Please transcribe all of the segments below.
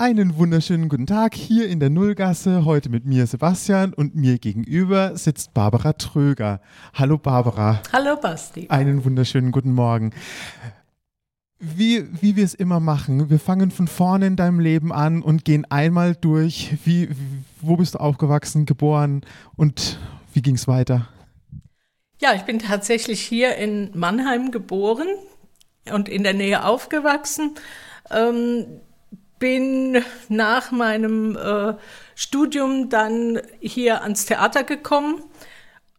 Einen wunderschönen guten Tag hier in der Nullgasse. Heute mit mir Sebastian und mir gegenüber sitzt Barbara Tröger. Hallo Barbara. Hallo Basti. Einen wunderschönen guten Morgen. Wie, wie wir es immer machen, wir fangen von vorne in deinem Leben an und gehen einmal durch. Wie, wo bist du aufgewachsen, geboren und wie ging es weiter? Ja, ich bin tatsächlich hier in Mannheim geboren und in der Nähe aufgewachsen. Ähm, bin nach meinem äh, Studium dann hier ans Theater gekommen.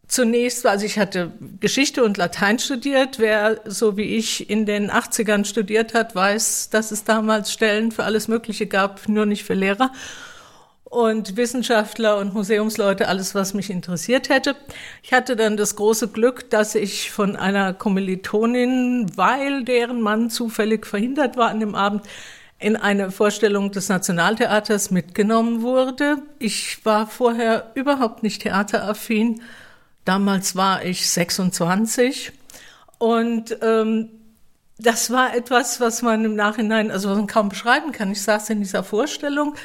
Zunächst, also ich hatte Geschichte und Latein studiert. Wer so wie ich in den 80ern studiert hat, weiß, dass es damals Stellen für alles Mögliche gab, nur nicht für Lehrer und Wissenschaftler und Museumsleute, alles, was mich interessiert hätte. Ich hatte dann das große Glück, dass ich von einer Kommilitonin, weil deren Mann zufällig verhindert war an dem Abend, in eine Vorstellung des Nationaltheaters mitgenommen wurde. Ich war vorher überhaupt nicht theateraffin. Damals war ich 26 und ähm, das war etwas, was man im Nachhinein, also was man kaum beschreiben kann. Ich saß in dieser Vorstellung,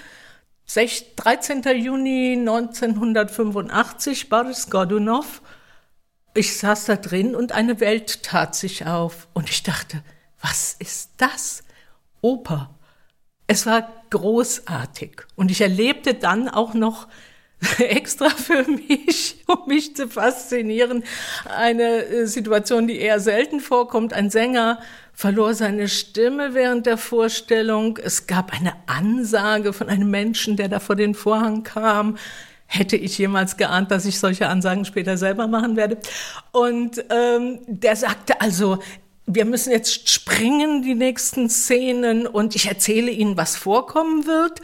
13. Juni 1985, Boris Godunov. Ich saß da drin und eine Welt tat sich auf. Und ich dachte, was ist das? Oper. Es war großartig. Und ich erlebte dann auch noch extra für mich, um mich zu faszinieren, eine äh, Situation, die eher selten vorkommt. Ein Sänger verlor seine Stimme während der Vorstellung. Es gab eine Ansage von einem Menschen, der da vor den Vorhang kam. Hätte ich jemals geahnt, dass ich solche Ansagen später selber machen werde. Und ähm, der sagte also, wir müssen jetzt springen, die nächsten Szenen, und ich erzähle Ihnen, was vorkommen wird.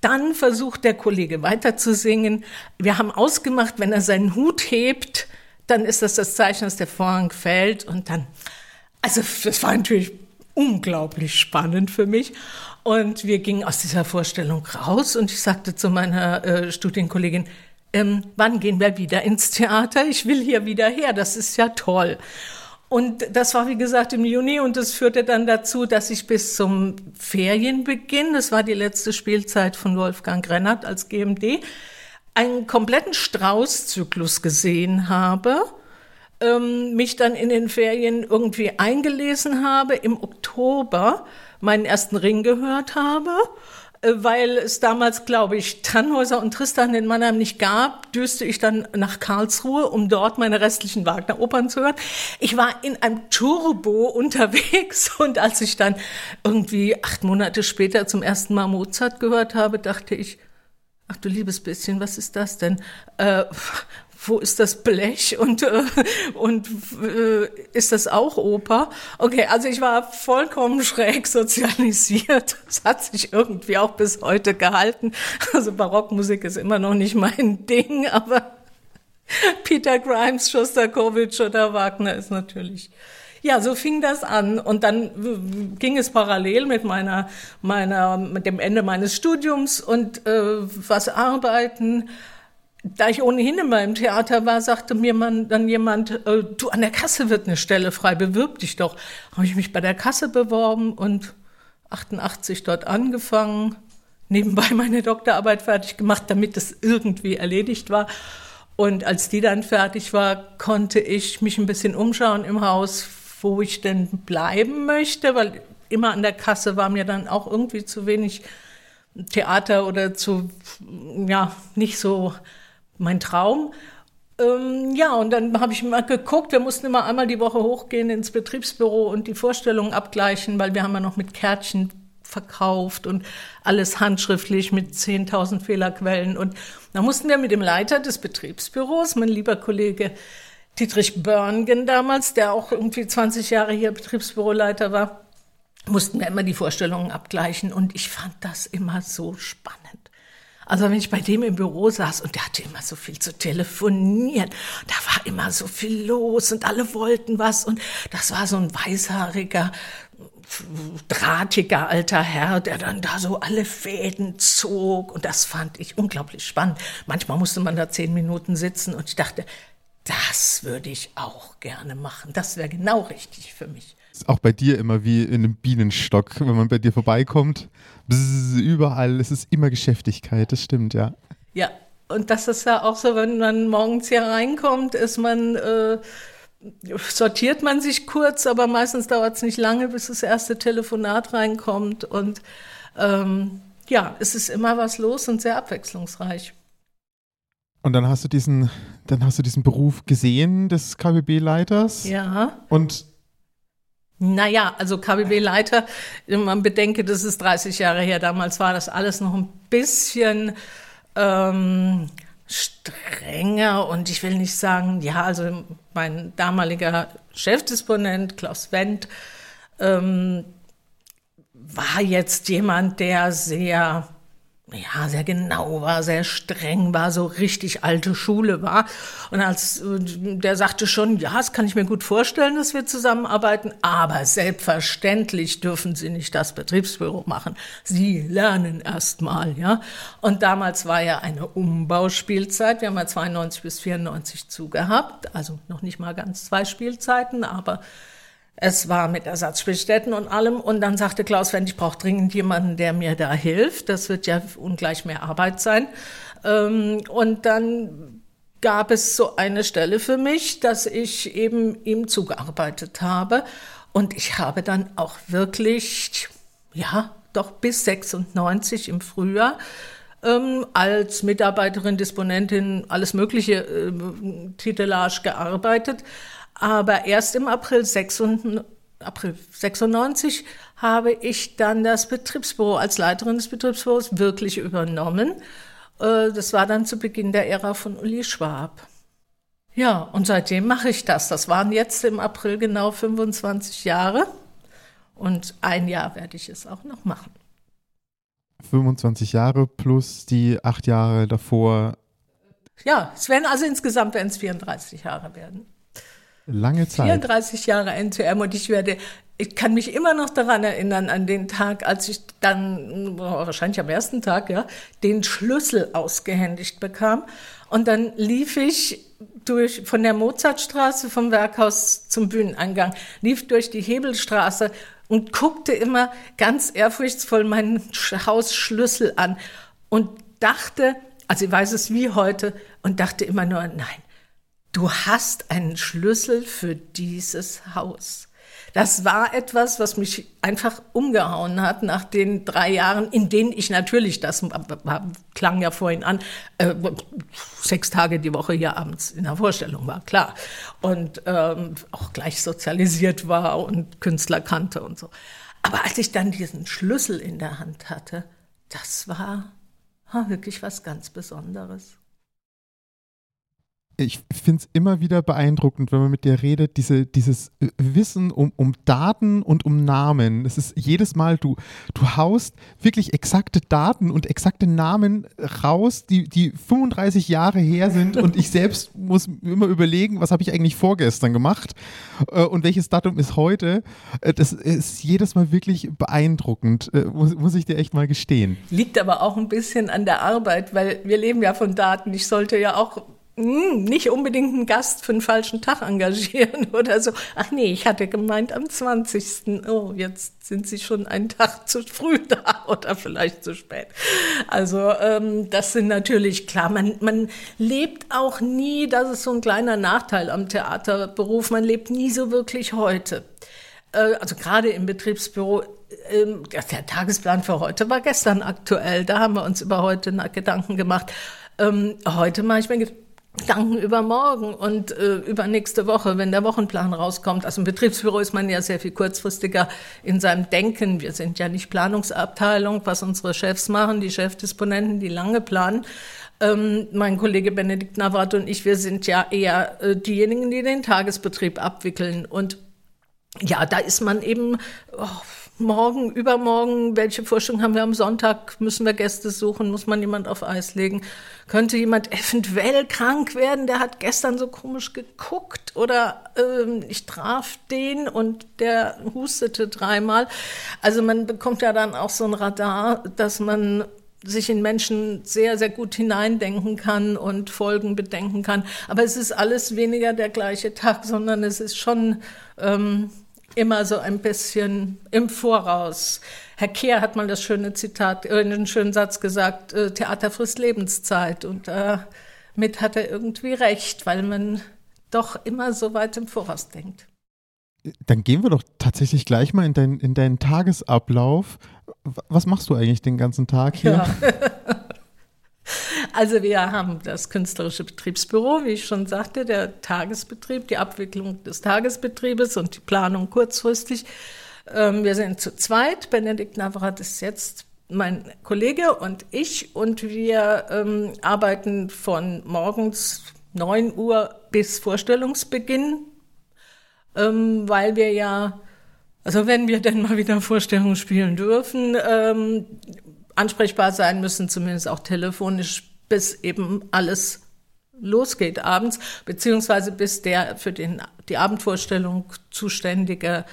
Dann versucht der Kollege weiter zu singen. Wir haben ausgemacht, wenn er seinen Hut hebt, dann ist das das Zeichen, dass der Vorhang fällt. Und dann, also das war natürlich unglaublich spannend für mich. Und wir gingen aus dieser Vorstellung raus und ich sagte zu meiner äh, Studienkollegin, ähm, wann gehen wir wieder ins Theater? Ich will hier wieder her, das ist ja toll. Und das war, wie gesagt, im Juni und das führte dann dazu, dass ich bis zum Ferienbeginn, das war die letzte Spielzeit von Wolfgang Rennert als GMD, einen kompletten Straußzyklus gesehen habe, ähm, mich dann in den Ferien irgendwie eingelesen habe, im Oktober meinen ersten Ring gehört habe weil es damals, glaube ich, Tannhäuser und Tristan in Mannheim nicht gab, düste ich dann nach Karlsruhe, um dort meine restlichen Wagner-Opern zu hören. Ich war in einem Turbo unterwegs und als ich dann irgendwie acht Monate später zum ersten Mal Mozart gehört habe, dachte ich, ach du liebes bisschen, was ist das denn? Äh, wo ist das Blech und, äh, und äh, ist das auch Oper? Okay, also ich war vollkommen schräg sozialisiert. Das hat sich irgendwie auch bis heute gehalten. Also Barockmusik ist immer noch nicht mein Ding, aber Peter Grimes, Schostakowitsch oder Wagner ist natürlich ja, so fing das an und dann ging es parallel mit meiner meiner mit dem Ende meines Studiums und äh, was arbeiten da ich ohnehin immer im Theater war, sagte mir man, dann jemand, äh, du an der Kasse wird eine Stelle frei, bewirb dich doch. Habe ich mich bei der Kasse beworben und 88 dort angefangen, nebenbei meine Doktorarbeit fertig gemacht, damit es irgendwie erledigt war. Und als die dann fertig war, konnte ich mich ein bisschen umschauen im Haus, wo ich denn bleiben möchte, weil immer an der Kasse war mir dann auch irgendwie zu wenig Theater oder zu, ja, nicht so mein Traum. Ähm, ja, und dann habe ich mal geguckt, wir mussten immer einmal die Woche hochgehen ins Betriebsbüro und die Vorstellungen abgleichen, weil wir haben ja noch mit Kärtchen verkauft und alles handschriftlich mit 10.000 Fehlerquellen. Und da mussten wir mit dem Leiter des Betriebsbüros, mein lieber Kollege Dietrich Börngen damals, der auch irgendwie 20 Jahre hier Betriebsbüroleiter war, mussten wir immer die Vorstellungen abgleichen. Und ich fand das immer so spannend. Also wenn ich bei dem im Büro saß und der hatte immer so viel zu telefonieren, da war immer so viel los und alle wollten was und das war so ein weißhaariger, drahtiger alter Herr, der dann da so alle Fäden zog und das fand ich unglaublich spannend. Manchmal musste man da zehn Minuten sitzen und ich dachte, das würde ich auch gerne machen. Das wäre genau richtig für mich. Ist auch bei dir immer wie in einem Bienenstock, wenn man bei dir vorbeikommt. Bzz, überall, es ist immer Geschäftigkeit, das stimmt, ja. Ja, und das ist ja auch so, wenn man morgens hier reinkommt, ist man, äh, sortiert man sich kurz, aber meistens dauert es nicht lange, bis das erste Telefonat reinkommt. Und ähm, ja, es ist immer was los und sehr abwechslungsreich. Und dann hast du diesen, dann hast du diesen Beruf gesehen des KBB-Leiters. Ja. Und naja, also KBB-Leiter, man bedenke, das ist 30 Jahre her. Damals war das alles noch ein bisschen ähm, strenger und ich will nicht sagen, ja, also mein damaliger Chefdisponent Klaus Wendt ähm, war jetzt jemand, der sehr ja, sehr genau war, sehr streng war, so richtig alte Schule war. Und als der sagte schon, ja, das kann ich mir gut vorstellen, dass wir zusammenarbeiten, aber selbstverständlich dürfen Sie nicht das Betriebsbüro machen. Sie lernen erst mal, ja. Und damals war ja eine Umbauspielzeit. Wir haben ja 92 bis 94 zugehabt, also noch nicht mal ganz zwei Spielzeiten, aber es war mit Ersatzspielstätten und allem. Und dann sagte Klaus Wendt, ich brauche dringend jemanden, der mir da hilft. Das wird ja ungleich mehr Arbeit sein. Ähm, und dann gab es so eine Stelle für mich, dass ich eben ihm zugearbeitet habe. Und ich habe dann auch wirklich, ja, doch bis 96 im Frühjahr ähm, als Mitarbeiterin, Disponentin, alles mögliche äh, Titelage gearbeitet. Aber erst im April, 96, April 96 habe ich dann das Betriebsbüro als Leiterin des Betriebsbüros wirklich übernommen. Äh, das war dann zu Beginn der Ära von Uli Schwab. Ja, und seitdem mache ich das. Das waren jetzt im April genau 25 Jahre. Und ein Jahr werde ich es auch noch machen. 25 Jahre plus die acht Jahre davor. Ja, es werden also insgesamt werden es 34 Jahre werden. Lange Zeit. 34 Jahre NTM und ich werde, ich kann mich immer noch daran erinnern, an den Tag, als ich dann, wahrscheinlich am ersten Tag, ja, den Schlüssel ausgehändigt bekam. Und dann lief ich durch, von der Mozartstraße vom Werkhaus zum Bühneneingang, lief durch die Hebelstraße und guckte immer ganz ehrfurchtsvoll meinen Hausschlüssel an und dachte, also ich weiß es wie heute, und dachte immer nur, nein, du hast einen Schlüssel für dieses Haus. Das war etwas, was mich einfach umgehauen hat nach den drei Jahren, in denen ich natürlich, das klang ja vorhin an, äh, sechs Tage die Woche hier abends in der Vorstellung war, klar. Und ähm, auch gleich sozialisiert war und Künstler kannte und so. Aber als ich dann diesen Schlüssel in der Hand hatte, das war wirklich was ganz Besonderes ich finde es immer wieder beeindruckend, wenn man mit dir redet, diese, dieses äh, Wissen um, um Daten und um Namen. Es ist jedes Mal, du, du haust wirklich exakte Daten und exakte Namen raus, die, die 35 Jahre her sind und ich selbst muss immer überlegen, was habe ich eigentlich vorgestern gemacht äh, und welches Datum ist heute. Äh, das ist jedes Mal wirklich beeindruckend, muss, muss ich dir echt mal gestehen. Liegt aber auch ein bisschen an der Arbeit, weil wir leben ja von Daten. Ich sollte ja auch nicht unbedingt einen Gast für einen falschen Tag engagieren oder so. Ach nee, ich hatte gemeint am 20. Oh, jetzt sind Sie schon einen Tag zu früh da oder vielleicht zu spät. Also ähm, das sind natürlich klar, man, man lebt auch nie, das ist so ein kleiner Nachteil am Theaterberuf, man lebt nie so wirklich heute. Äh, also gerade im Betriebsbüro ähm, der Tagesplan für heute war gestern aktuell. Da haben wir uns über heute Gedanken gemacht. Ähm, heute mache ich mir Gedanken über morgen und äh, über nächste Woche, wenn der Wochenplan rauskommt. Also im Betriebsbüro ist man ja sehr viel kurzfristiger in seinem Denken. Wir sind ja nicht Planungsabteilung, was unsere Chefs machen, die Chefdisponenten, die lange planen. Ähm, mein Kollege Benedikt Nawat und ich, wir sind ja eher äh, diejenigen, die den Tagesbetrieb abwickeln. Und ja, da ist man eben... Oh, morgen, übermorgen, welche Vorstellung haben wir am Sonntag? Müssen wir Gäste suchen? Muss man jemand auf Eis legen? Könnte jemand eventuell krank werden? Der hat gestern so komisch geguckt oder ähm, ich traf den und der hustete dreimal. Also man bekommt ja dann auch so ein Radar, dass man sich in Menschen sehr, sehr gut hineindenken kann und Folgen bedenken kann. Aber es ist alles weniger der gleiche Tag, sondern es ist schon ähm, immer so ein bisschen im Voraus. Herr Kehr hat mal das schöne Zitat, äh, einen schönen Satz gesagt, äh, Theater frisst Lebenszeit. Und damit äh, hat er irgendwie recht, weil man doch immer so weit im Voraus denkt. Dann gehen wir doch tatsächlich gleich mal in, dein, in deinen Tagesablauf. Was machst du eigentlich den ganzen Tag hier? Ja. Also wir haben das künstlerische Betriebsbüro, wie ich schon sagte, der Tagesbetrieb, die Abwicklung des Tagesbetriebes und die Planung kurzfristig. Ähm, wir sind zu zweit. Benedikt Navrat ist jetzt mein Kollege und ich und wir ähm, arbeiten von morgens 9 Uhr bis Vorstellungsbeginn ähm, weil wir ja, also wenn wir denn mal wieder Vorstellungen spielen dürfen, ähm, ansprechbar sein müssen, zumindest auch telefonisch, bis eben alles losgeht abends, beziehungsweise bis der für den, die Abendvorstellung zuständige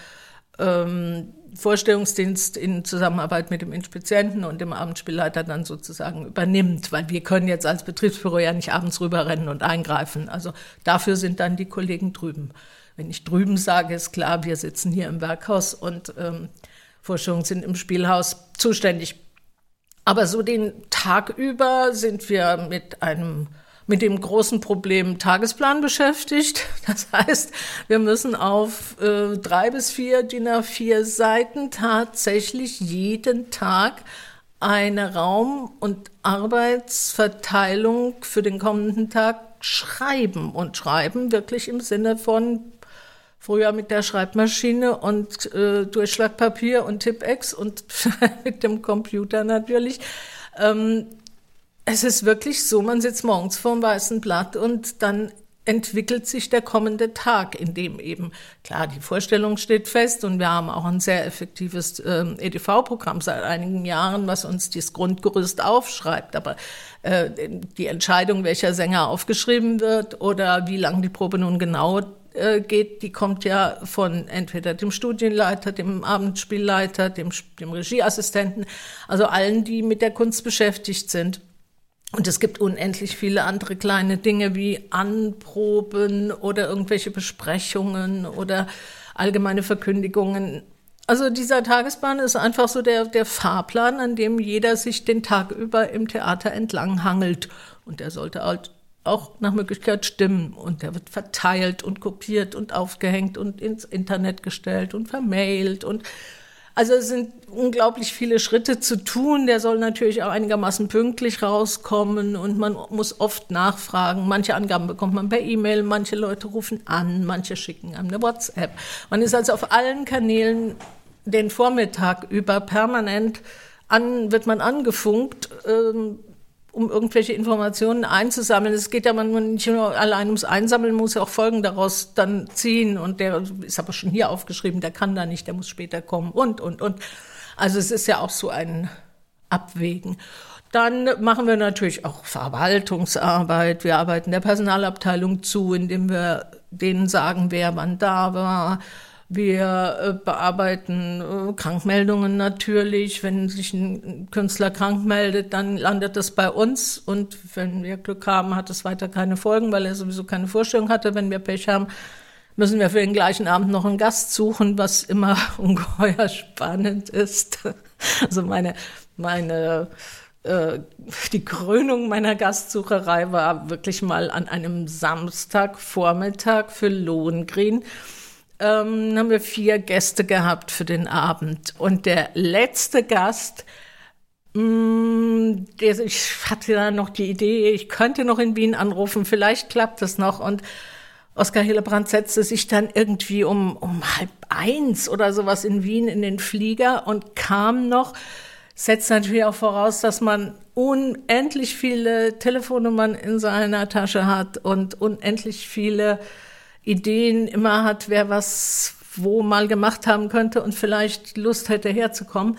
ähm, Vorstellungsdienst in Zusammenarbeit mit dem Inspizienten und dem Abendspielleiter dann sozusagen übernimmt, weil wir können jetzt als Betriebsbüro ja nicht abends rüberrennen und eingreifen. Also dafür sind dann die Kollegen drüben. Wenn ich drüben sage, ist klar, wir sitzen hier im Werkhaus und ähm, Vorstellungen sind im Spielhaus zuständig. Aber so den Tag über sind wir mit einem mit dem großen Problem Tagesplan beschäftigt. Das heißt, wir müssen auf äh, drei bis vier DIN A4 Seiten tatsächlich jeden Tag eine Raum- und Arbeitsverteilung für den kommenden Tag schreiben und schreiben wirklich im Sinne von Früher mit der Schreibmaschine und äh, Durchschlagpapier und Tippex und mit dem Computer natürlich. Ähm, es ist wirklich so, man sitzt morgens vor dem weißen Blatt und dann entwickelt sich der kommende Tag, in dem eben, klar, die Vorstellung steht fest und wir haben auch ein sehr effektives äh, EDV-Programm seit einigen Jahren, was uns das Grundgerüst aufschreibt. Aber äh, die Entscheidung, welcher Sänger aufgeschrieben wird oder wie lang die Probe nun genau äh, geht, die kommt ja von entweder dem Studienleiter, dem Abendspielleiter, dem, dem Regieassistenten, also allen, die mit der Kunst beschäftigt sind. Und es gibt unendlich viele andere kleine Dinge wie Anproben oder irgendwelche Besprechungen oder allgemeine Verkündigungen. Also dieser Tagesplan ist einfach so der, der Fahrplan, an dem jeder sich den Tag über im Theater entlang hangelt. Und der sollte halt auch nach Möglichkeit stimmen. Und der wird verteilt und kopiert und aufgehängt und ins Internet gestellt und vermailt und also es sind unglaublich viele Schritte zu tun. Der soll natürlich auch einigermaßen pünktlich rauskommen und man muss oft nachfragen. Manche Angaben bekommt man per E-Mail, manche Leute rufen an, manche schicken einem eine WhatsApp. Man ist also auf allen Kanälen den Vormittag über permanent an, wird man angefunkt. Ähm, um irgendwelche Informationen einzusammeln. Es geht ja man nicht nur allein ums Einsammeln, muss ja auch Folgen daraus dann ziehen. Und der ist aber schon hier aufgeschrieben, der kann da nicht, der muss später kommen und, und, und. Also es ist ja auch so ein Abwägen. Dann machen wir natürlich auch Verwaltungsarbeit. Wir arbeiten der Personalabteilung zu, indem wir denen sagen, wer wann da war wir äh, bearbeiten äh, Krankmeldungen natürlich. Wenn sich ein Künstler krank meldet, dann landet das bei uns. Und wenn wir Glück haben, hat es weiter keine Folgen, weil er sowieso keine Vorstellung hatte. Wenn wir Pech haben, müssen wir für den gleichen Abend noch einen Gast suchen, was immer ungeheuer spannend ist. Also meine, meine, äh, die Krönung meiner Gastsucherei war wirklich mal an einem Samstagvormittag für Lohengrin ähm, haben wir vier Gäste gehabt für den Abend. Und der letzte Gast, mh, mm, der, ich hatte da noch die Idee, ich könnte noch in Wien anrufen, vielleicht klappt das noch. Und Oskar Hillebrand setzte sich dann irgendwie um, um halb eins oder sowas in Wien in den Flieger und kam noch, setzt natürlich auch voraus, dass man unendlich viele Telefonnummern in seiner Tasche hat und unendlich viele Ideen immer hat, wer was wo mal gemacht haben könnte und vielleicht Lust hätte herzukommen.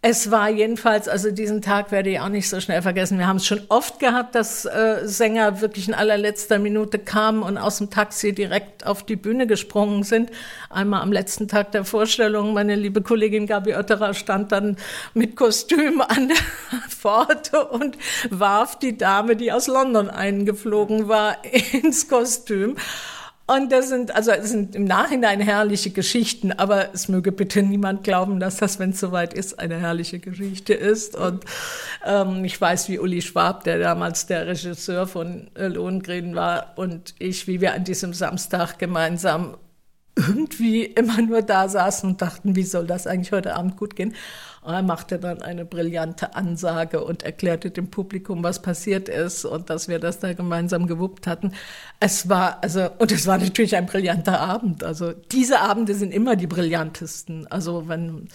Es war jedenfalls, also diesen Tag werde ich auch nicht so schnell vergessen. Wir haben es schon oft gehabt, dass äh, Sänger wirklich in allerletzter Minute kamen und aus dem Taxi direkt auf die Bühne gesprungen sind. Einmal am letzten Tag der Vorstellung, meine liebe Kollegin Gabi Oetterer stand dann mit Kostüm an der Pforte und warf die Dame, die aus London eingeflogen war, ins Kostüm. Und das sind, also das sind im Nachhinein herrliche Geschichten, aber es möge bitte niemand glauben, dass das, wenn es soweit ist, eine herrliche Geschichte ist. Und ähm, ich weiß, wie Uli Schwab, der damals der Regisseur von Lohengrin war, und ich, wie wir an diesem Samstag gemeinsam irgendwie immer nur da saßen und dachten, wie soll das eigentlich heute Abend gut gehen? Und er machte dann eine brillante Ansage und erklärte dem Publikum, was passiert ist und dass wir das da gemeinsam gewuppt hatten. Es war, also, und es war natürlich ein brillanter Abend. Also, diese Abende sind immer die brillantesten. Also, wenn,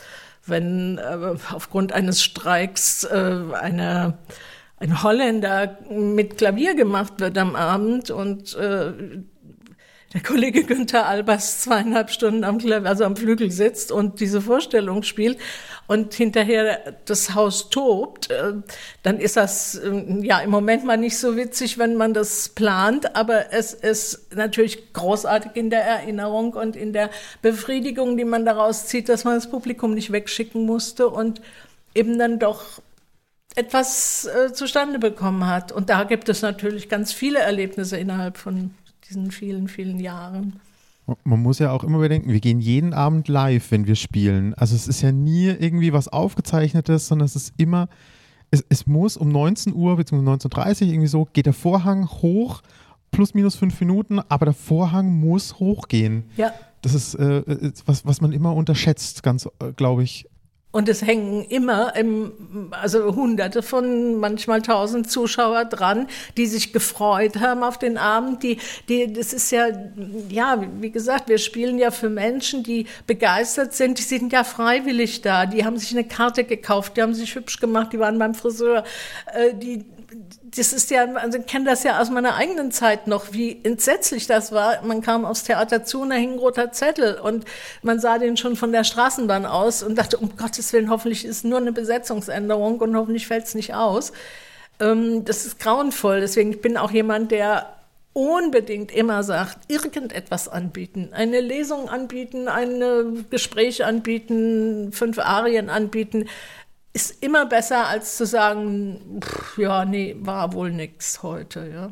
wenn äh, aufgrund eines Streiks äh, eine, ein Holländer mit Klavier gemacht wird am Abend und äh, der Kollege Günther Albers zweieinhalb Stunden am, Klavier, also am Flügel sitzt und diese Vorstellung spielt und hinterher das Haus tobt, äh, dann ist das äh, ja im Moment mal nicht so witzig, wenn man das plant, aber es ist natürlich großartig in der Erinnerung und in der Befriedigung, die man daraus zieht, dass man das Publikum nicht wegschicken musste und eben dann doch etwas äh, zustande bekommen hat. Und da gibt es natürlich ganz viele Erlebnisse innerhalb von diesen vielen, vielen Jahren. Man muss ja auch immer bedenken, wir gehen jeden Abend live, wenn wir spielen. Also es ist ja nie irgendwie was Aufgezeichnetes, sondern es ist immer, es, es muss um 19 Uhr bzw. 19.30 Uhr irgendwie so, geht der Vorhang hoch, plus minus fünf Minuten, aber der Vorhang muss hochgehen. Ja. Das ist äh, was, was man immer unterschätzt, ganz, äh, glaube ich, und es hängen immer, im, also hunderte von, manchmal tausend Zuschauer dran, die sich gefreut haben auf den Abend. Die, die, das ist ja, ja, wie gesagt, wir spielen ja für Menschen, die begeistert sind. Die sind ja freiwillig da. Die haben sich eine Karte gekauft, die haben sich hübsch gemacht, die waren beim Friseur. Äh, die, das ist ja, also ich kenne das ja aus meiner eigenen Zeit noch, wie entsetzlich das war. Man kam aufs Theater zu und da hing ein roter Zettel und man sah den schon von der Straßenbahn aus und dachte, um Gottes Willen, hoffentlich ist nur eine Besetzungsänderung und hoffentlich fällt es nicht aus. Ähm, das ist grauenvoll. Deswegen ich bin auch jemand, der unbedingt immer sagt, irgendetwas anbieten, eine Lesung anbieten, ein Gespräch anbieten, fünf Arien anbieten ist immer besser, als zu sagen, pff, ja, nee, war wohl nix heute, ja.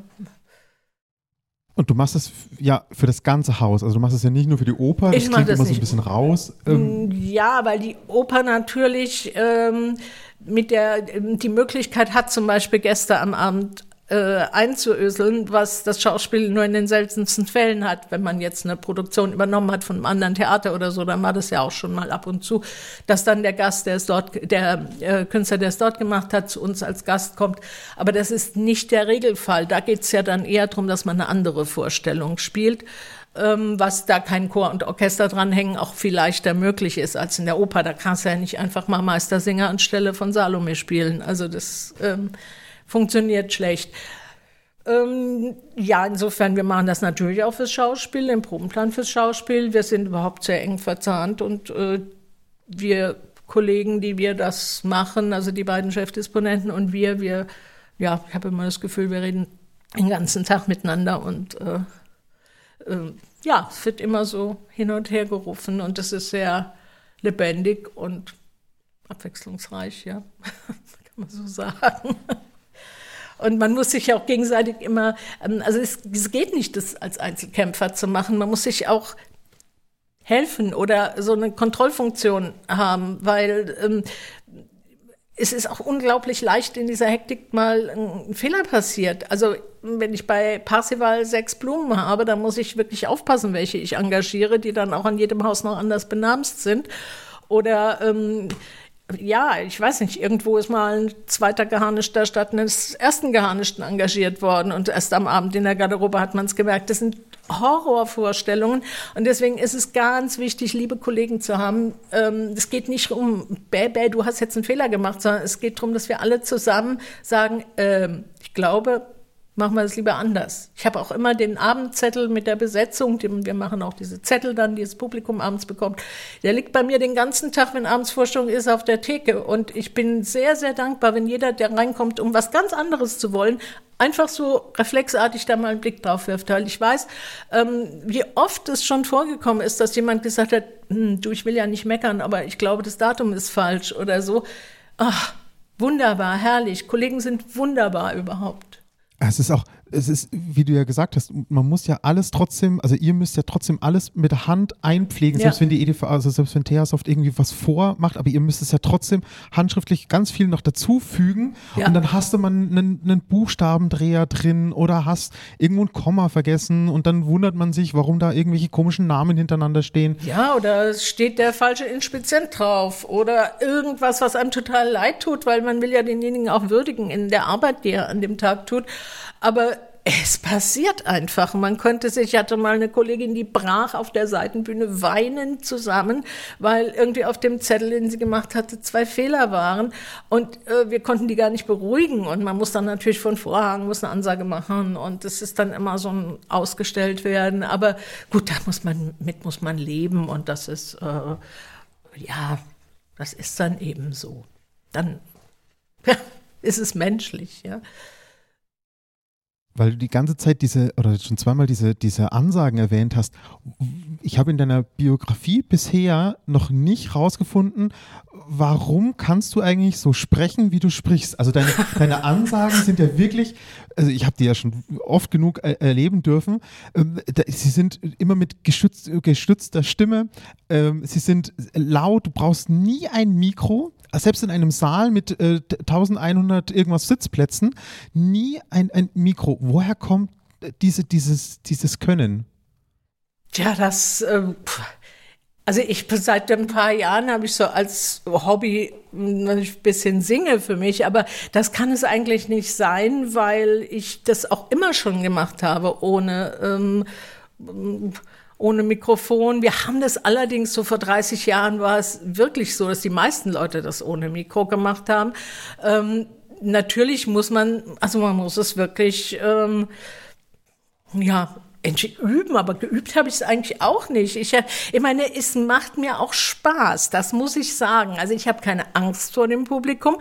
Und du machst das ja für das ganze Haus. Also du machst es ja nicht nur für die Oper, das ich klingt das immer nicht. so ein bisschen raus. Ähm. Mm, ja, weil die Oper natürlich ähm, mit der die Möglichkeit hat, zum Beispiel Gäste am Abend äh, einzuöseln, was das Schauspiel nur in den seltensten Fällen hat. Wenn man jetzt eine Produktion übernommen hat von einem anderen Theater oder so, dann war das ja auch schon mal ab und zu, dass dann der Gast, der es dort, der äh, Künstler, der es dort gemacht hat, zu uns als Gast kommt. Aber das ist nicht der Regelfall. Da geht es ja dann eher darum, dass man eine andere Vorstellung spielt ähm, was da kein Chor und Orchester dranhängen, auch viel leichter möglich ist als in der Oper. Da kannst du ja nicht einfach mal Meistersinger anstelle von Salome spielen. Also das ähm, funktioniert schlecht. Ähm, ja, insofern, wir machen das natürlich auch fürs Schauspiel, den Probenplan fürs Schauspiel. Wir sind überhaupt sehr eng verzahnt und äh, wir Kollegen, die wir das machen, also die beiden Chefdisponenten und wir, wir, ja, ich habe immer das Gefühl, wir reden den ganzen Tag miteinander und äh, äh, ja, es wird immer so hin und her gerufen und es ist sehr lebendig und abwechslungsreich, ja, kann man so sagen. Und man muss sich auch gegenseitig immer, ähm, also es, es geht nicht, das als Einzelkämpfer zu machen. Man muss sich auch helfen oder so eine Kontrollfunktion haben, weil ähm, es ist auch unglaublich leicht in dieser Hektik mal ein Fehler passiert. Also wenn ich bei Parsival sechs Blumen habe, dann muss ich wirklich aufpassen, welche ich engagiere, die dann auch an jedem Haus noch anders benamst sind. Oder ähm, ja, ich weiß nicht, irgendwo ist mal ein zweiter Geharnischter statt eines ersten Geharnischten engagiert worden und erst am Abend in der Garderobe hat man es gemerkt. Das sind Horrorvorstellungen und deswegen ist es ganz wichtig, liebe Kollegen zu haben. Ähm, es geht nicht um, bäh, bäh, du hast jetzt einen Fehler gemacht, sondern es geht darum, dass wir alle zusammen sagen, äh, ich glaube, machen wir es lieber anders. Ich habe auch immer den Abendzettel mit der Besetzung, wir machen auch diese Zettel dann, die das Publikum abends bekommt. Der liegt bei mir den ganzen Tag, wenn abends ist, auf der Theke. Und ich bin sehr, sehr dankbar, wenn jeder, der reinkommt, um was ganz anderes zu wollen, einfach so reflexartig da mal einen Blick drauf wirft. Weil ich weiß, ähm, wie oft es schon vorgekommen ist, dass jemand gesagt hat, hm, du, ich will ja nicht meckern, aber ich glaube, das Datum ist falsch oder so. Ach, wunderbar, herrlich. Kollegen sind wunderbar überhaupt. Es ist auch, es ist, wie du ja gesagt hast, man muss ja alles trotzdem, also ihr müsst ja trotzdem alles mit der Hand einpflegen, ja. selbst wenn die EDV, also selbst wenn Theasoft irgendwie was vormacht, aber ihr müsst es ja trotzdem handschriftlich ganz viel noch dazufügen ja. und dann hast du mal einen, einen Buchstabendreher drin oder hast irgendwo ein Komma vergessen und dann wundert man sich, warum da irgendwelche komischen Namen hintereinander stehen. Ja, oder steht der falsche Inspizient drauf oder irgendwas, was einem total leid tut, weil man will ja denjenigen auch würdigen in der Arbeit, die er an dem Tag tut. Aber es passiert einfach. Man könnte sich, ich hatte mal eine Kollegin, die brach auf der Seitenbühne weinend zusammen, weil irgendwie auf dem Zettel, den sie gemacht hatte, zwei Fehler waren. Und äh, wir konnten die gar nicht beruhigen. Und man muss dann natürlich von Vorhang, muss eine Ansage machen. Und es ist dann immer so ein ausgestellt werden. Aber gut, da muss man, mit muss man leben. Und das ist, äh, ja, das ist dann eben so. Dann ja, ist es menschlich, ja weil du die ganze Zeit diese, oder schon zweimal diese, diese Ansagen erwähnt hast. Ich habe in deiner Biografie bisher noch nicht rausgefunden, warum kannst du eigentlich so sprechen, wie du sprichst? Also deine, deine Ansagen sind ja wirklich, also ich habe die ja schon oft genug er erleben dürfen. Ähm, sie sind immer mit geschützt, gestützter Stimme. Ähm, sie sind laut, du brauchst nie ein Mikro selbst in einem Saal mit äh, 1100 irgendwas Sitzplätzen, nie ein, ein Mikro. Woher kommt diese, dieses, dieses Können? Tja, das, äh, also ich seit ein paar Jahren habe ich so als Hobby ein bisschen singe für mich, aber das kann es eigentlich nicht sein, weil ich das auch immer schon gemacht habe, ohne ähm, ohne Mikrofon. Wir haben das allerdings so vor 30 Jahren war es wirklich so, dass die meisten Leute das ohne Mikro gemacht haben. Ähm, natürlich muss man, also man muss es wirklich, ähm, ja, üben, aber geübt habe ich es eigentlich auch nicht. Ich, ich meine, es macht mir auch Spaß, das muss ich sagen. Also ich habe keine Angst vor dem Publikum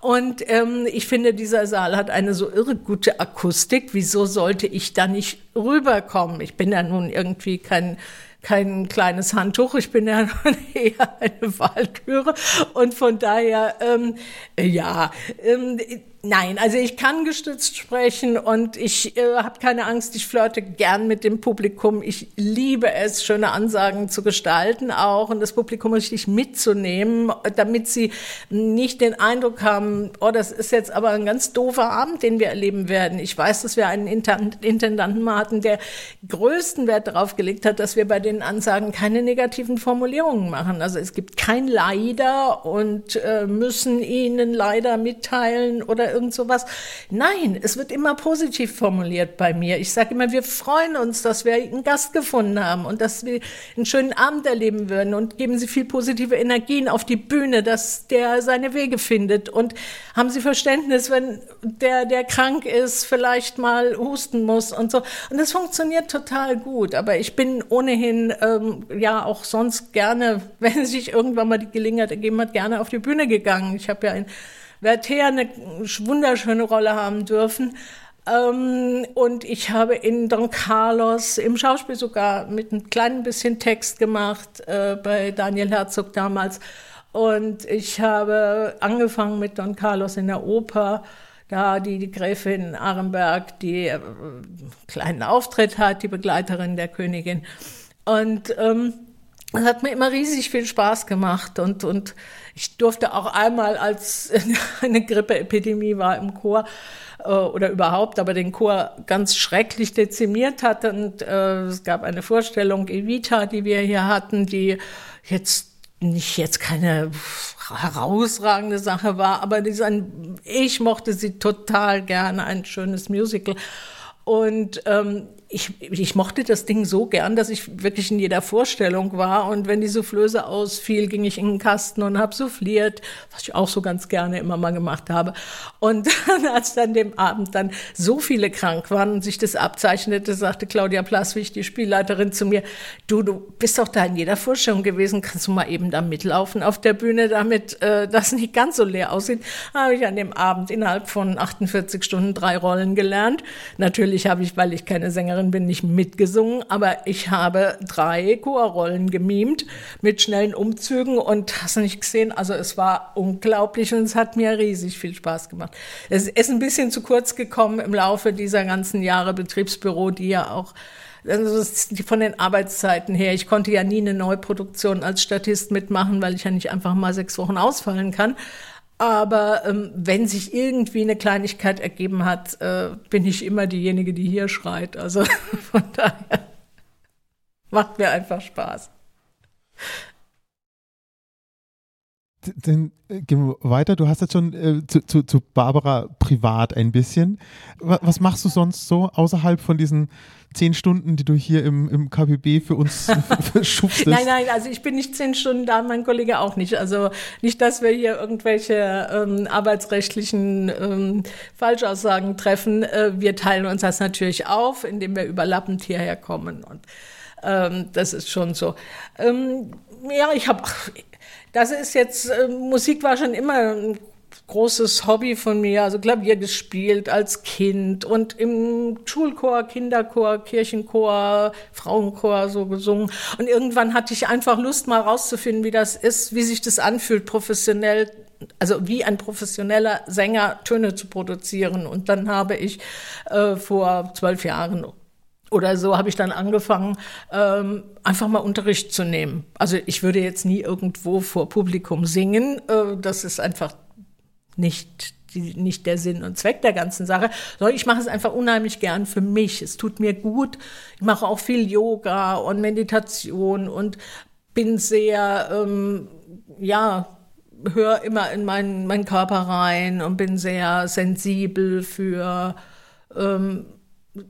und ähm, ich finde, dieser Saal hat eine so irre gute Akustik. Wieso sollte ich da nicht rüberkommen? Ich bin ja nun irgendwie kein kein kleines Handtuch, ich bin ja eher eine Walküre und von daher, ähm, ja, ähm, Nein, also ich kann gestützt sprechen und ich äh, habe keine Angst. Ich flirte gern mit dem Publikum. Ich liebe es, schöne Ansagen zu gestalten auch und das Publikum richtig mitzunehmen, damit sie nicht den Eindruck haben, oh, das ist jetzt aber ein ganz doofer Abend, den wir erleben werden. Ich weiß, dass wir einen Intendanten mal hatten, der größten Wert darauf gelegt hat, dass wir bei den Ansagen keine negativen Formulierungen machen. Also es gibt kein Leider und äh, müssen Ihnen leider mitteilen oder irgend sowas. Nein, es wird immer positiv formuliert bei mir. Ich sage immer, wir freuen uns, dass wir einen Gast gefunden haben und dass wir einen schönen Abend erleben würden und geben Sie viel positive Energien auf die Bühne, dass der seine Wege findet und haben Sie Verständnis, wenn der, der krank ist, vielleicht mal husten muss und so. Und das funktioniert total gut. Aber ich bin ohnehin ähm, ja auch sonst gerne, wenn sich irgendwann mal die Gelegenheit ergeben hat, gerne auf die Bühne gegangen. Ich habe ja ein Werther eine wunderschöne Rolle haben dürfen. Ähm, und ich habe in Don Carlos im Schauspiel sogar mit einem kleinen bisschen Text gemacht, äh, bei Daniel Herzog damals. Und ich habe angefangen mit Don Carlos in der Oper, da die, die Gräfin Arenberg, die äh, kleinen Auftritt hat, die Begleiterin der Königin. Und ähm, es hat mir immer riesig viel Spaß gemacht und, und ich durfte auch einmal, als eine Grippeepidemie war im Chor äh, oder überhaupt, aber den Chor ganz schrecklich dezimiert hat und äh, es gab eine Vorstellung Evita, die wir hier hatten, die jetzt nicht jetzt keine herausragende Sache war, aber die, ich mochte sie total gerne, ein schönes Musical. Und ähm, ich, ich mochte das Ding so gern, dass ich wirklich in jeder Vorstellung war. Und wenn die Soufflöse ausfiel, ging ich in den Kasten und habe souffliert, was ich auch so ganz gerne immer mal gemacht habe. Und als dann dem Abend dann so viele krank waren und sich das abzeichnete, sagte Claudia Plaswig, die Spielleiterin, zu mir, du, du bist doch da in jeder Vorstellung gewesen, kannst du mal eben da mitlaufen auf der Bühne, damit äh, das nicht ganz so leer aussieht. Habe ich an dem Abend innerhalb von 48 Stunden drei Rollen gelernt. Natürlich habe ich, weil ich keine Sängerin Sängerin bin, nicht mitgesungen, aber ich habe drei Chorrollen gemimt mit schnellen Umzügen und hast nicht gesehen, also es war unglaublich und es hat mir riesig viel Spaß gemacht. Es ist ein bisschen zu kurz gekommen im Laufe dieser ganzen Jahre Betriebsbüro, die ja auch also von den Arbeitszeiten her. Ich konnte ja nie eine Neuproduktion als Statist mitmachen, weil ich ja nicht einfach mal sechs Wochen ausfallen kann. Aber ähm, wenn sich irgendwie eine Kleinigkeit ergeben hat, äh, bin ich immer diejenige, die hier schreit. Also von daher macht mir einfach Spaß. Dann äh, gehen wir weiter. Du hast jetzt schon äh, zu, zu, zu, Barbara privat ein bisschen. Was machst du sonst so außerhalb von diesen zehn Stunden, die du hier im, im KBB für uns schubst? Nein, nein, also ich bin nicht zehn Stunden da, mein Kollege auch nicht. Also nicht, dass wir hier irgendwelche ähm, arbeitsrechtlichen ähm, Falschaussagen treffen. Äh, wir teilen uns das natürlich auf, indem wir überlappend hierher kommen. Und ähm, das ist schon so. Ähm, ja, ich habe das ist jetzt, äh, Musik war schon immer ein großes Hobby von mir, also Klavier gespielt als Kind und im Schulchor, Kinderchor, Kirchenchor, Frauenchor so gesungen. Und irgendwann hatte ich einfach Lust, mal rauszufinden, wie das ist, wie sich das anfühlt, professionell, also wie ein professioneller Sänger Töne zu produzieren. Und dann habe ich äh, vor zwölf Jahren oder so habe ich dann angefangen, ähm, einfach mal Unterricht zu nehmen. Also ich würde jetzt nie irgendwo vor Publikum singen. Äh, das ist einfach nicht, die, nicht der Sinn und Zweck der ganzen Sache, sondern ich mache es einfach unheimlich gern für mich. Es tut mir gut. Ich mache auch viel Yoga und Meditation und bin sehr, ähm, ja, höre immer in meinen, meinen Körper rein und bin sehr sensibel für ähm,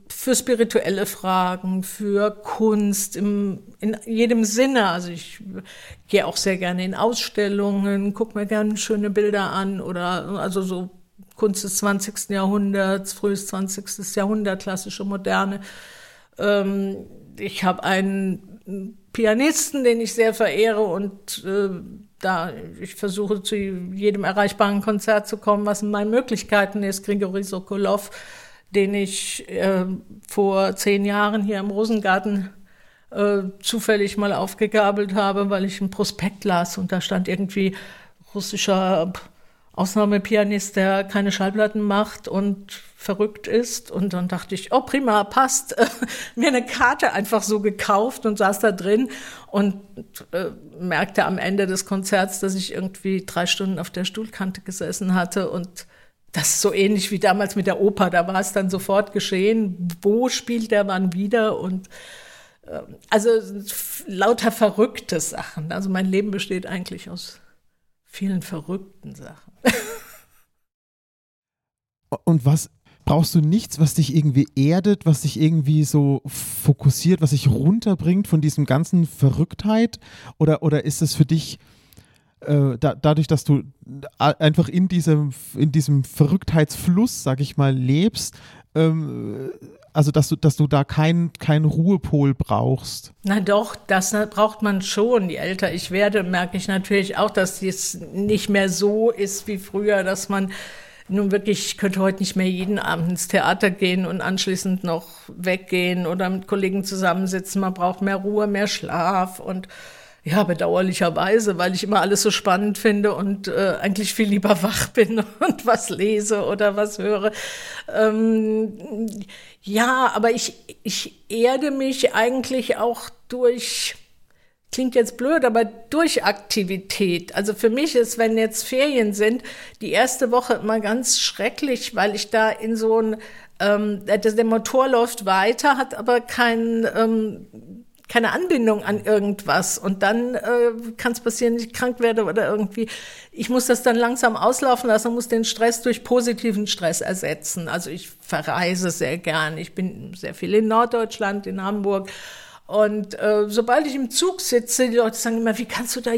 für spirituelle Fragen, für Kunst im, in jedem Sinne. Also ich gehe auch sehr gerne in Ausstellungen, gucke mir gerne schöne Bilder an oder also so Kunst des 20. Jahrhunderts, frühes 20. Jahrhundert, klassische Moderne. Ähm, ich habe einen Pianisten, den ich sehr verehre und äh, da ich versuche zu jedem erreichbaren Konzert zu kommen, was in meinen Möglichkeiten ist. Grigori Sokolov, den ich äh, vor zehn Jahren hier im Rosengarten äh, zufällig mal aufgegabelt habe, weil ich ein Prospekt las und da stand irgendwie russischer Ausnahmepianist, der keine Schallplatten macht und verrückt ist. Und dann dachte ich, oh prima, passt. Mir eine Karte einfach so gekauft und saß da drin und äh, merkte am Ende des Konzerts, dass ich irgendwie drei Stunden auf der Stuhlkante gesessen hatte und das ist so ähnlich wie damals mit der Oper. Da war es dann sofort geschehen. Wo spielt der Mann wieder? Und äh, also lauter verrückte Sachen. Also mein Leben besteht eigentlich aus vielen verrückten Sachen. Und was brauchst du nichts, was dich irgendwie erdet, was dich irgendwie so fokussiert, was dich runterbringt von diesem ganzen Verrücktheit? Oder, oder ist es für dich äh, da, dadurch, dass du einfach in diesem, in diesem Verrücktheitsfluss, sag ich mal, lebst, ähm, also dass du, dass du da keinen kein Ruhepol brauchst. Na doch, das braucht man schon. Je älter ich werde, merke ich natürlich auch, dass es nicht mehr so ist wie früher, dass man nun wirklich, ich könnte heute nicht mehr jeden Abend ins Theater gehen und anschließend noch weggehen oder mit Kollegen zusammensitzen. Man braucht mehr Ruhe, mehr Schlaf und ja, bedauerlicherweise, weil ich immer alles so spannend finde und äh, eigentlich viel lieber wach bin und was lese oder was höre. Ähm, ja, aber ich, ich erde mich eigentlich auch durch, klingt jetzt blöd, aber durch Aktivität. Also für mich ist, wenn jetzt Ferien sind, die erste Woche immer ganz schrecklich, weil ich da in so ein, ähm, der, der Motor läuft weiter, hat aber kein, ähm, keine Anbindung an irgendwas und dann äh, kann es passieren, dass ich krank werde oder irgendwie. Ich muss das dann langsam auslaufen lassen und muss den Stress durch positiven Stress ersetzen. Also ich verreise sehr gern. Ich bin sehr viel in Norddeutschland, in Hamburg. Und äh, sobald ich im Zug sitze, die Leute sagen immer, wie kannst du da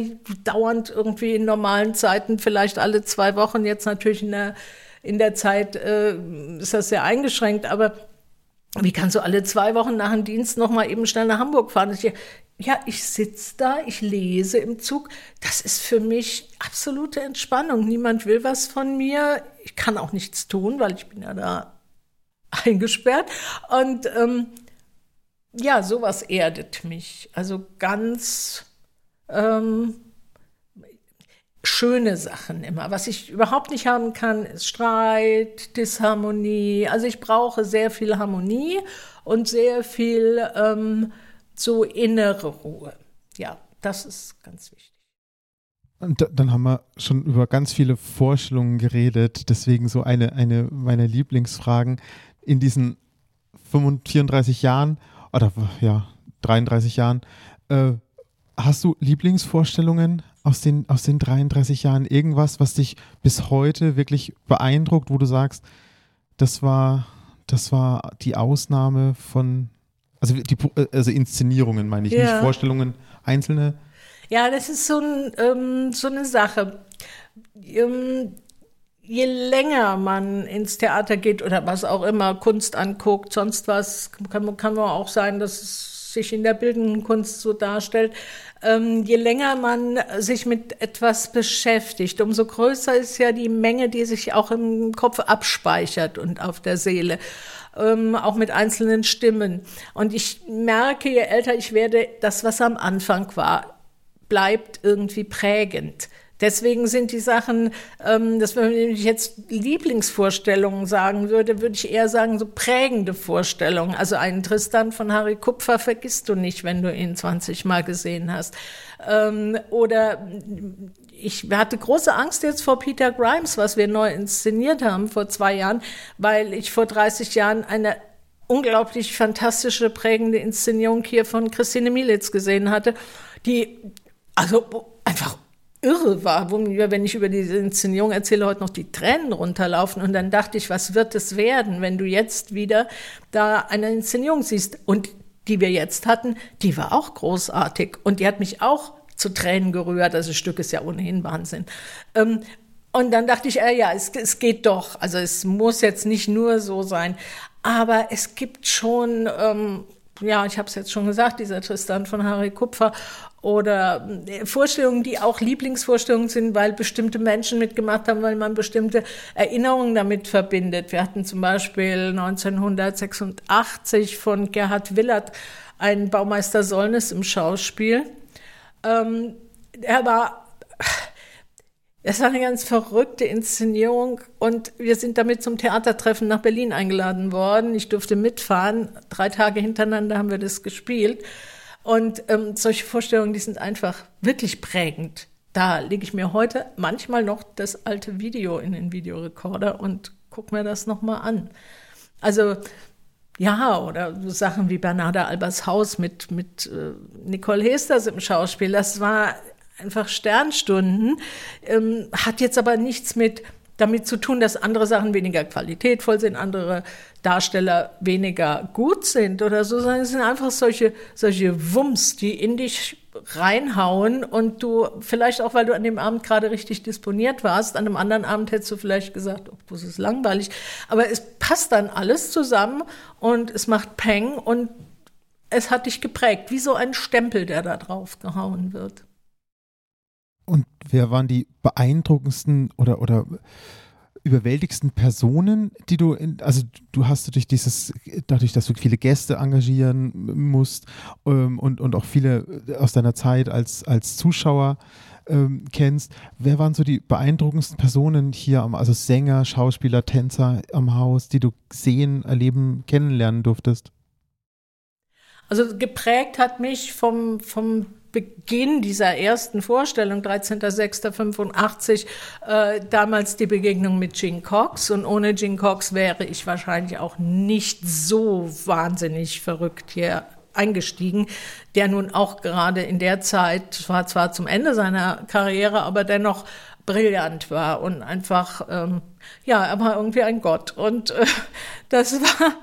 dauernd irgendwie in normalen Zeiten, vielleicht alle zwei Wochen, jetzt natürlich in der, in der Zeit äh, ist das sehr eingeschränkt, aber wie kannst du alle zwei Wochen nach dem Dienst noch mal eben schnell nach Hamburg fahren? Ich, ja, ich sitze da, ich lese im Zug. Das ist für mich absolute Entspannung. Niemand will was von mir. Ich kann auch nichts tun, weil ich bin ja da eingesperrt. Und ähm, ja, sowas erdet mich. Also ganz ähm, schöne Sachen immer. Was ich überhaupt nicht haben kann, ist Streit, Disharmonie. Also ich brauche sehr viel Harmonie und sehr viel ähm, so innere Ruhe. Ja, das ist ganz wichtig. Und dann haben wir schon über ganz viele Vorstellungen geredet. Deswegen so eine, eine meiner Lieblingsfragen in diesen 34 Jahren oder ja, 33 Jahren. Äh, hast du Lieblingsvorstellungen aus den, aus den 33 Jahren? Irgendwas, was dich bis heute wirklich beeindruckt, wo du sagst, das war, das war die Ausnahme von, also, die, also Inszenierungen meine ich, ja. nicht Vorstellungen, einzelne? Ja, das ist so, ein, ähm, so eine Sache. Ähm, je länger man ins Theater geht oder was auch immer, Kunst anguckt, sonst was, kann, kann man auch sein, dass es sich in der bildenden Kunst so darstellt, ähm, je länger man sich mit etwas beschäftigt, umso größer ist ja die Menge, die sich auch im Kopf abspeichert und auf der Seele. Ähm, auch mit einzelnen Stimmen. Und ich merke, je älter ich werde, das, was am Anfang war, bleibt irgendwie prägend. Deswegen sind die Sachen, ähm, dass wenn ich jetzt Lieblingsvorstellungen sagen würde, würde ich eher sagen, so prägende Vorstellungen. Also einen Tristan von Harry Kupfer vergisst du nicht, wenn du ihn 20 Mal gesehen hast. Ähm, oder ich hatte große Angst jetzt vor Peter Grimes, was wir neu inszeniert haben vor zwei Jahren, weil ich vor 30 Jahren eine unglaublich fantastische, prägende Inszenierung hier von Christine Mielitz gesehen hatte, die also einfach irre war, wo mir, wenn ich über diese Inszenierung erzähle, heute noch die Tränen runterlaufen. Und dann dachte ich, was wird es werden, wenn du jetzt wieder da eine Inszenierung siehst? Und die wir jetzt hatten, die war auch großartig. Und die hat mich auch zu Tränen gerührt. Also das Stück ist ja ohnehin Wahnsinn. Ähm, und dann dachte ich, äh, ja, es, es geht doch. Also es muss jetzt nicht nur so sein. Aber es gibt schon, ähm, ja, ich habe es jetzt schon gesagt, dieser Tristan von Harry Kupfer oder äh, Vorstellungen, die auch Lieblingsvorstellungen sind, weil bestimmte Menschen mitgemacht haben, weil man bestimmte Erinnerungen damit verbindet. Wir hatten zum Beispiel 1986 von Gerhard Willert einen Baumeister Sollnes im Schauspiel. Ähm, er war, es war eine ganz verrückte Inszenierung und wir sind damit zum Theatertreffen nach Berlin eingeladen worden. Ich durfte mitfahren. Drei Tage hintereinander haben wir das gespielt. Und ähm, solche Vorstellungen, die sind einfach wirklich prägend. Da lege ich mir heute manchmal noch das alte Video in den Videorekorder und gucke mir das nochmal an. Also ja, oder so Sachen wie Bernarda Albers Haus mit, mit äh, Nicole Hesters im Schauspiel, das war einfach Sternstunden, ähm, hat jetzt aber nichts mit damit zu tun, dass andere Sachen weniger qualitätvoll sind, andere Darsteller weniger gut sind oder so, sondern es sind einfach solche, solche Wumms, die in dich reinhauen und du vielleicht auch, weil du an dem Abend gerade richtig disponiert warst, an einem anderen Abend hättest du vielleicht gesagt, oh, das ist langweilig, aber es passt dann alles zusammen und es macht Peng und es hat dich geprägt, wie so ein Stempel, der da drauf gehauen wird. Und wer waren die beeindruckendsten oder, oder überwältigsten Personen, die du, in, also du hast durch dieses, dadurch, dass du viele Gäste engagieren musst ähm, und, und auch viele aus deiner Zeit als, als Zuschauer ähm, kennst, wer waren so die beeindruckendsten Personen hier, am, also Sänger, Schauspieler, Tänzer am Haus, die du sehen, erleben, kennenlernen durftest? Also geprägt hat mich vom, vom Beginn dieser ersten Vorstellung, 13.06.85, äh, damals die Begegnung mit Gene Cox. Und ohne Gene Cox wäre ich wahrscheinlich auch nicht so wahnsinnig verrückt hier eingestiegen, der nun auch gerade in der Zeit, war zwar zum Ende seiner Karriere, aber dennoch brillant war und einfach, ähm, ja, er war irgendwie ein Gott. Und äh, das war,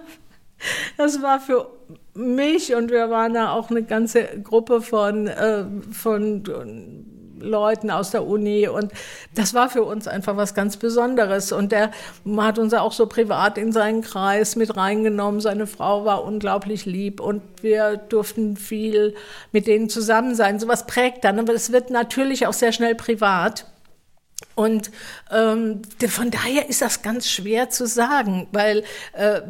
das war für mich und wir waren da auch eine ganze Gruppe von, äh, von Leuten aus der Uni und das war für uns einfach was ganz Besonderes und der hat uns auch so privat in seinen Kreis mit reingenommen. Seine Frau war unglaublich lieb und wir durften viel mit denen zusammen sein. Sowas prägt dann, aber es wird natürlich auch sehr schnell privat. Und ähm, von daher ist das ganz schwer zu sagen, weil äh,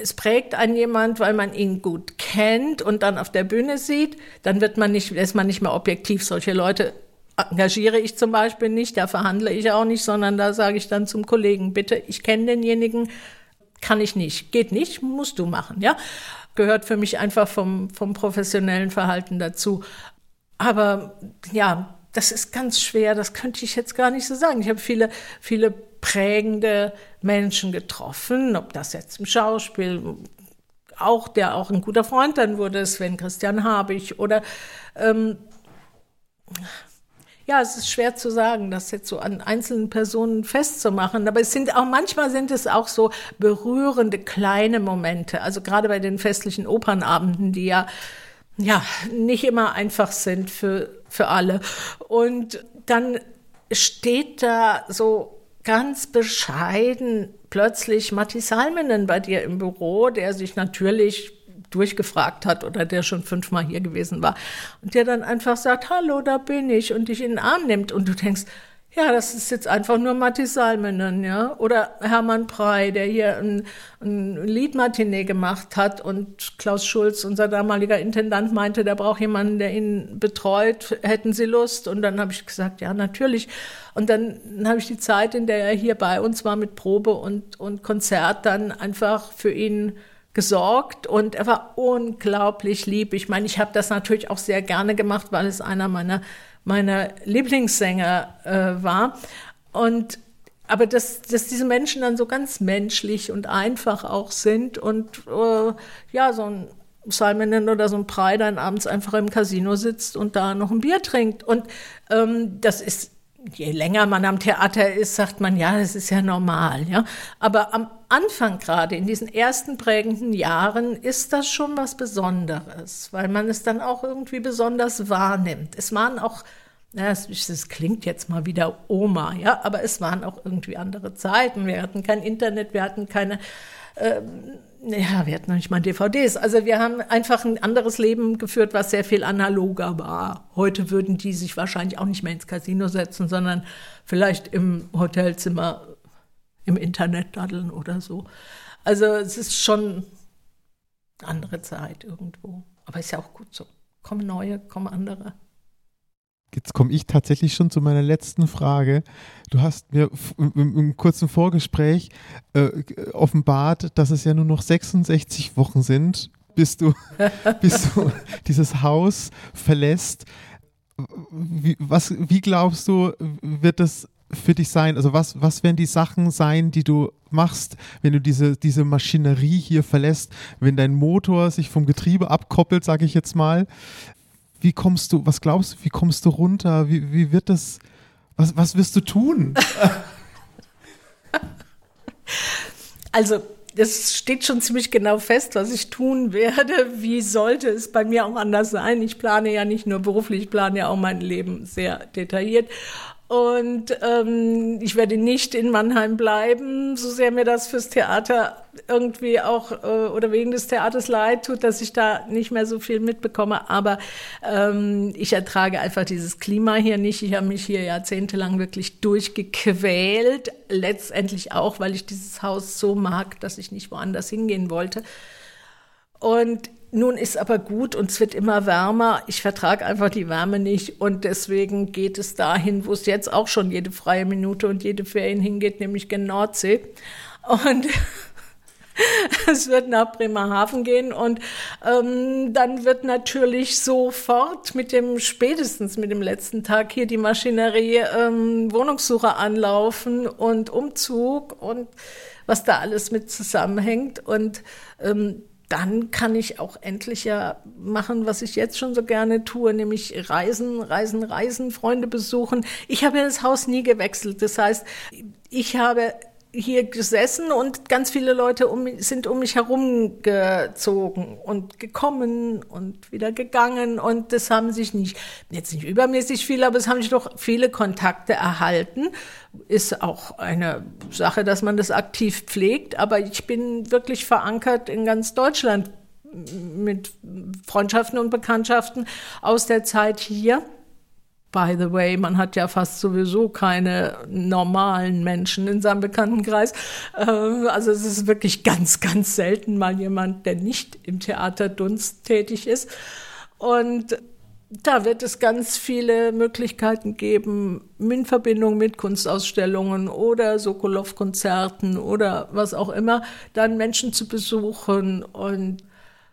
es prägt einen jemand, weil man ihn gut kennt und dann auf der Bühne sieht, dann wird man nicht, ist man nicht mehr objektiv. Solche Leute engagiere ich zum Beispiel nicht, da verhandle ich auch nicht, sondern da sage ich dann zum Kollegen, bitte, ich kenne denjenigen, kann ich nicht, geht nicht, musst du machen, ja. Gehört für mich einfach vom, vom professionellen Verhalten dazu. Aber ja, das ist ganz schwer, das könnte ich jetzt gar nicht so sagen. Ich habe viele, viele prägende Menschen getroffen, ob das jetzt im Schauspiel, auch der auch ein guter Freund dann wurde, Sven Christian Habich oder ähm, ja, es ist schwer zu sagen, das jetzt so an einzelnen Personen festzumachen. Aber es sind auch manchmal sind es auch so berührende kleine Momente. Also gerade bei den festlichen Opernabenden, die ja ja nicht immer einfach sind für für alle. Und dann steht da so ganz bescheiden plötzlich Matti Salminen bei dir im Büro, der sich natürlich durchgefragt hat oder der schon fünfmal hier gewesen war. Und der dann einfach sagt, hallo, da bin ich. Und dich in den Arm nimmt. Und du denkst, ja, das ist jetzt einfach nur Matti Salminen, ja. Oder Hermann Prey, der hier ein, ein Liedmatinee gemacht hat und Klaus Schulz, unser damaliger Intendant, meinte, der braucht jemanden, der ihn betreut. Hätten Sie Lust? Und dann habe ich gesagt, ja, natürlich. Und dann habe ich die Zeit, in der er hier bei uns war mit Probe und, und Konzert, dann einfach für ihn gesorgt und er war unglaublich lieb. Ich meine, ich habe das natürlich auch sehr gerne gemacht, weil es einer meiner, meiner Lieblingssänger äh, war. Und aber dass, dass diese Menschen dann so ganz menschlich und einfach auch sind und äh, ja, so ein Salminen oder so ein Prey dann abends einfach im Casino sitzt und da noch ein Bier trinkt. Und ähm, das ist je länger man am Theater ist, sagt man, ja, das ist ja normal, ja. Aber am Anfang gerade, in diesen ersten prägenden Jahren, ist das schon was Besonderes, weil man es dann auch irgendwie besonders wahrnimmt. Es waren auch, ja, es, es klingt jetzt mal wieder Oma, ja, aber es waren auch irgendwie andere Zeiten. Wir hatten kein Internet, wir hatten keine, ähm, ja, wir hatten noch nicht mal DVDs. Also wir haben einfach ein anderes Leben geführt, was sehr viel analoger war. Heute würden die sich wahrscheinlich auch nicht mehr ins Casino setzen, sondern vielleicht im Hotelzimmer im Internet daddeln oder so. Also es ist schon eine andere Zeit irgendwo. Aber ist ja auch gut so. Kommen neue, kommen andere. Jetzt komme ich tatsächlich schon zu meiner letzten Frage. Du hast mir im, kurzen Vorgespräch äh, offenbart, dass es ja nur noch 66 Wochen sind, bis du, bis du dieses Haus verlässt. Wie, was, wie glaubst du, wird das für dich sein? Also was, was werden die Sachen sein, die du machst, wenn du diese, diese Maschinerie hier verlässt, wenn dein Motor sich vom Getriebe abkoppelt, sage ich jetzt mal? wie kommst du, was glaubst du, wie kommst du runter? Wie, wie wird das, was, was wirst du tun? also, das steht schon ziemlich genau fest, was ich tun werde. Wie sollte es bei mir auch anders sein? Ich plane ja nicht nur beruflich, ich plane ja auch mein Leben sehr detailliert. Und ähm, ich werde nicht in Mannheim bleiben, so sehr mir das fürs Theater irgendwie auch äh, oder wegen des Theaters leid tut, dass ich da nicht mehr so viel mitbekomme. Aber ähm, ich ertrage einfach dieses Klima hier nicht. Ich habe mich hier jahrzehntelang wirklich durchgequält. Letztendlich auch, weil ich dieses Haus so mag, dass ich nicht woanders hingehen wollte. Und nun ist aber gut und es wird immer wärmer. Ich vertrage einfach die Wärme nicht und deswegen geht es dahin, wo es jetzt auch schon jede freie Minute und jede Ferien hingeht, nämlich gen Nordsee. Und es wird nach Bremerhaven gehen und ähm, dann wird natürlich sofort mit dem spätestens mit dem letzten Tag hier die Maschinerie ähm, Wohnungssuche anlaufen und Umzug und was da alles mit zusammenhängt und ähm, dann kann ich auch endlich ja machen, was ich jetzt schon so gerne tue, nämlich reisen, reisen, reisen, Freunde besuchen. Ich habe das Haus nie gewechselt. Das heißt, ich habe hier gesessen und ganz viele Leute um, sind um mich herum gezogen und gekommen und wieder gegangen und das haben sich nicht, jetzt nicht übermäßig viele, aber es haben sich doch viele Kontakte erhalten. Ist auch eine Sache, dass man das aktiv pflegt, aber ich bin wirklich verankert in ganz Deutschland mit Freundschaften und Bekanntschaften aus der Zeit hier. By the way, man hat ja fast sowieso keine normalen Menschen in seinem Bekanntenkreis. Äh, also es ist wirklich ganz, ganz selten mal jemand, der nicht im Theaterdunst tätig ist. Und da wird es ganz viele Möglichkeiten geben, in Verbindung mit Kunstausstellungen oder Sokolov-Konzerten oder was auch immer, dann Menschen zu besuchen und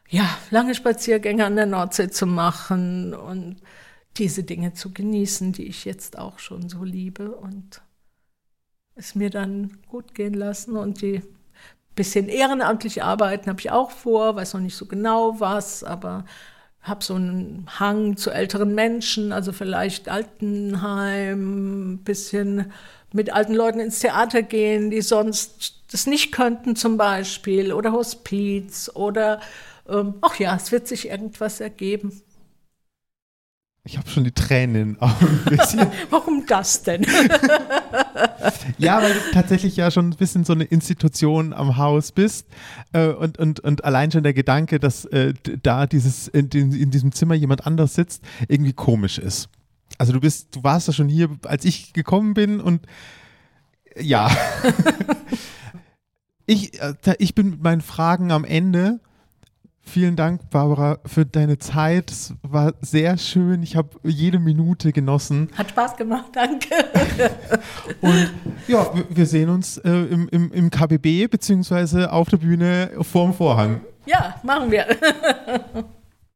ja, lange Spaziergänge an der Nordsee zu machen und diese Dinge zu genießen, die ich jetzt auch schon so liebe und es mir dann gut gehen lassen und die bisschen ehrenamtlich arbeiten habe ich auch vor, weiß noch nicht so genau was, aber habe so einen Hang zu älteren Menschen, also vielleicht Altenheim, bisschen mit alten Leuten ins Theater gehen, die sonst das nicht könnten zum Beispiel, oder Hospiz, oder ähm, ach ja, es wird sich irgendwas ergeben. Ich habe schon die Tränen. Warum das denn? ja, weil du tatsächlich ja schon ein bisschen so eine Institution am Haus bist äh, und, und, und allein schon der Gedanke, dass äh, da dieses in, in, diesem Zimmer jemand anders sitzt, irgendwie komisch ist. Also du bist, du warst ja schon hier, als ich gekommen bin und ja. ich, äh, ich bin mit meinen Fragen am Ende Vielen Dank, Barbara, für deine Zeit. Es war sehr schön. Ich habe jede Minute genossen. Hat Spaß gemacht, danke. Und ja, wir sehen uns äh, im, im, im KBB beziehungsweise auf der Bühne vorm Vorhang. Ja, machen wir.